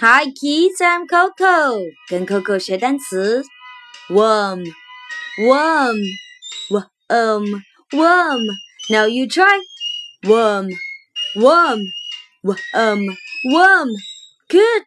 Hi kids, I'm Coco. 跟 Coco 学单词，worm, worm, worm, worm. Now you try. Worm, worm, worm, worm. Good.